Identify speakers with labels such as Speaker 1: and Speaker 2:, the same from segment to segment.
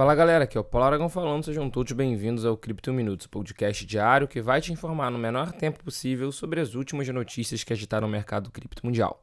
Speaker 1: Fala galera, aqui é o Paulo Aragão falando, sejam todos bem-vindos ao Cripto Minutos, podcast diário que vai te informar no menor tempo possível sobre as últimas notícias que agitaram o mercado cripto mundial.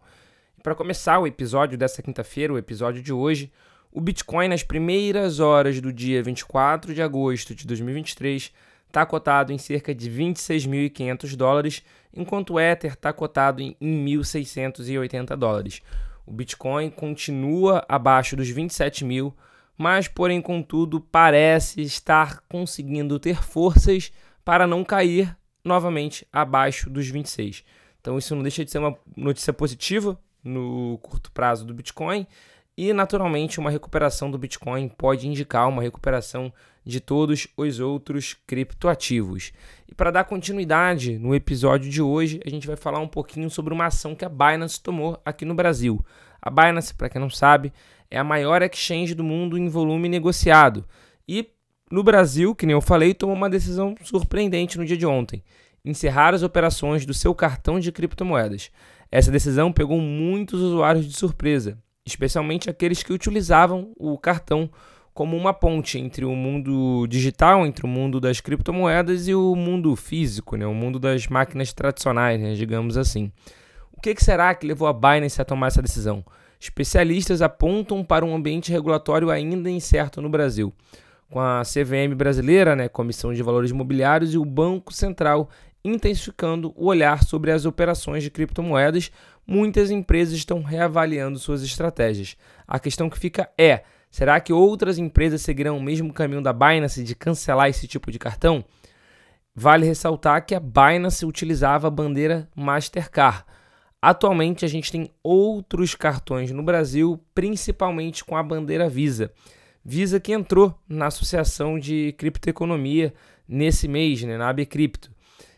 Speaker 1: Para começar o episódio dessa quinta-feira, o episódio de hoje, o Bitcoin nas primeiras horas do dia 24 de agosto de 2023 está cotado em cerca de 26.500 dólares, enquanto o Ether está cotado em 1.680 dólares. O Bitcoin continua abaixo dos 27 mil, mas, porém, contudo, parece estar conseguindo ter forças para não cair novamente abaixo dos 26. Então, isso não deixa de ser uma notícia positiva no curto prazo do Bitcoin. E, naturalmente, uma recuperação do Bitcoin pode indicar uma recuperação de todos os outros criptoativos. E para dar continuidade no episódio de hoje, a gente vai falar um pouquinho sobre uma ação que a Binance tomou aqui no Brasil. A Binance, para quem não sabe, é a maior exchange do mundo em volume negociado. E no Brasil, que nem eu falei, tomou uma decisão surpreendente no dia de ontem: encerrar as operações do seu cartão de criptomoedas. Essa decisão pegou muitos usuários de surpresa, especialmente aqueles que utilizavam o cartão como uma ponte entre o mundo digital, entre o mundo das criptomoedas e o mundo físico, né? o mundo das máquinas tradicionais, né? digamos assim. O que, que será que levou a Binance a tomar essa decisão? Especialistas apontam para um ambiente regulatório ainda incerto no Brasil, com a CVM brasileira, né, Comissão de Valores Imobiliários, e o Banco Central intensificando o olhar sobre as operações de criptomoedas, muitas empresas estão reavaliando suas estratégias. A questão que fica é: será que outras empresas seguirão o mesmo caminho da Binance de cancelar esse tipo de cartão? Vale ressaltar que a Binance utilizava a bandeira Mastercard Atualmente a gente tem outros cartões no Brasil, principalmente com a bandeira Visa. Visa que entrou na Associação de Criptoeconomia nesse mês, né, na ABCripto.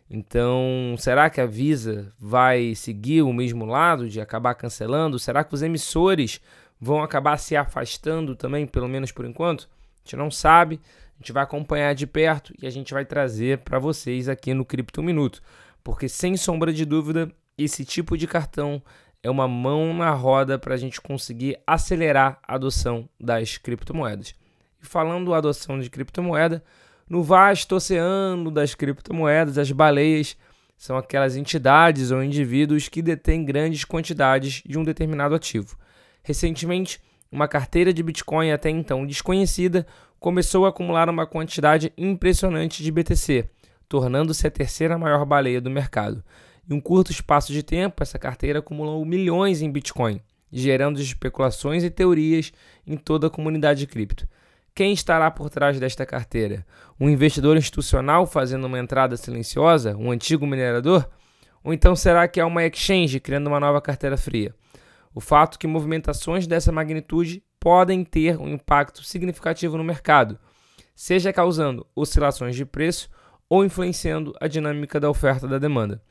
Speaker 1: Então, será que a Visa vai seguir o mesmo lado de acabar cancelando? Será que os emissores vão acabar se afastando também, pelo menos por enquanto? A gente não sabe, a gente vai acompanhar de perto e a gente vai trazer para vocês aqui no Cripto Minuto, porque sem sombra de dúvida esse tipo de cartão é uma mão na roda para a gente conseguir acelerar a adoção das criptomoedas. E falando da adoção de criptomoeda, no vasto oceano das criptomoedas, as baleias são aquelas entidades ou indivíduos que detêm grandes quantidades de um determinado ativo. Recentemente, uma carteira de Bitcoin até então desconhecida começou a acumular uma quantidade impressionante de BTC, tornando-se a terceira maior baleia do mercado. Em um curto espaço de tempo, essa carteira acumulou milhões em Bitcoin, gerando especulações e teorias em toda a comunidade de cripto. Quem estará por trás desta carteira? Um investidor institucional fazendo uma entrada silenciosa? Um antigo minerador? Ou então será que é uma exchange criando uma nova carteira fria? O fato é que movimentações dessa magnitude podem ter um impacto significativo no mercado, seja causando oscilações de preço ou influenciando a dinâmica da oferta e da demanda.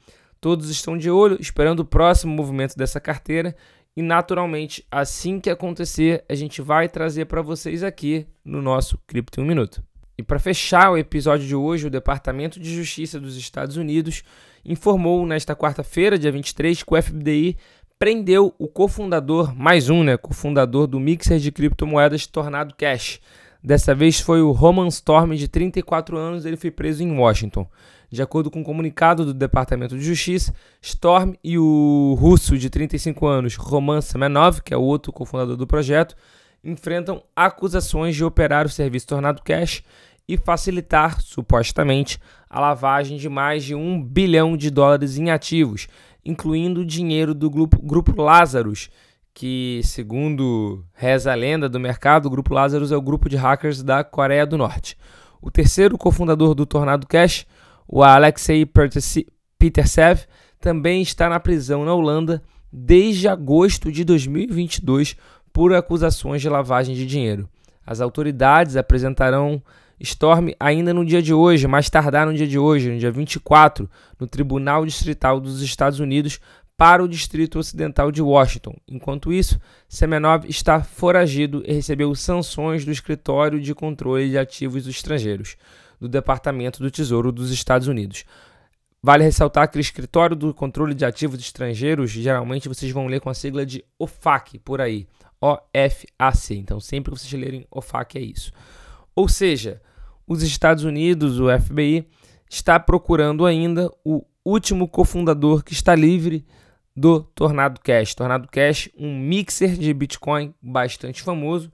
Speaker 1: Todos estão de olho, esperando o próximo movimento dessa carteira e naturalmente, assim que acontecer, a gente vai trazer para vocês aqui no nosso Cripto em um Minuto. E para fechar o episódio de hoje, o Departamento de Justiça dos Estados Unidos informou nesta quarta-feira, dia 23, que o FBI prendeu o cofundador, mais um, né, cofundador do mixer de criptomoedas Tornado Cash. Dessa vez foi o Roman Storm, de 34 anos, ele foi preso em Washington. De acordo com um comunicado do Departamento de Justiça, Storm e o russo de 35 anos, Roman Semenov, que é o outro cofundador do projeto, enfrentam acusações de operar o serviço Tornado Cash e facilitar, supostamente, a lavagem de mais de um bilhão de dólares em ativos, incluindo o dinheiro do grupo, grupo Lazarus, que, segundo reza a lenda do mercado, o grupo Lazarus é o grupo de hackers da Coreia do Norte. O terceiro cofundador do Tornado Cash o Alexei Petersev também está na prisão na Holanda desde agosto de 2022 por acusações de lavagem de dinheiro. As autoridades apresentarão Storm ainda no dia de hoje, mais tardar no dia de hoje, no dia 24, no Tribunal Distrital dos Estados Unidos para o Distrito Ocidental de Washington. Enquanto isso, Semenov está foragido e recebeu sanções do Escritório de Controle de Ativos Estrangeiros do Departamento do Tesouro dos Estados Unidos. Vale ressaltar que o Escritório do Controle de Ativos Estrangeiros, geralmente vocês vão ler com a sigla de OFAC por aí, O-F-A-C. Então, sempre que vocês lerem OFAC é isso. Ou seja, os Estados Unidos, o FBI, está procurando ainda o último cofundador que está livre do Tornado Cash. Tornado Cash, um mixer de Bitcoin bastante famoso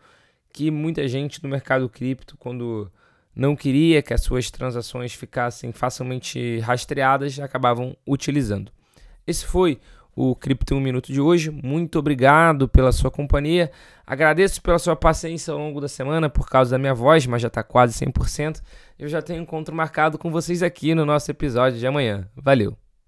Speaker 1: que muita gente no mercado cripto, quando não queria que as suas transações ficassem facilmente rastreadas, acabavam utilizando. Esse foi o Cripto 1 Minuto de hoje. Muito obrigado pela sua companhia. Agradeço pela sua paciência ao longo da semana por causa da minha voz, mas já está quase 100%. Eu já tenho encontro marcado com vocês aqui no nosso episódio de amanhã. Valeu!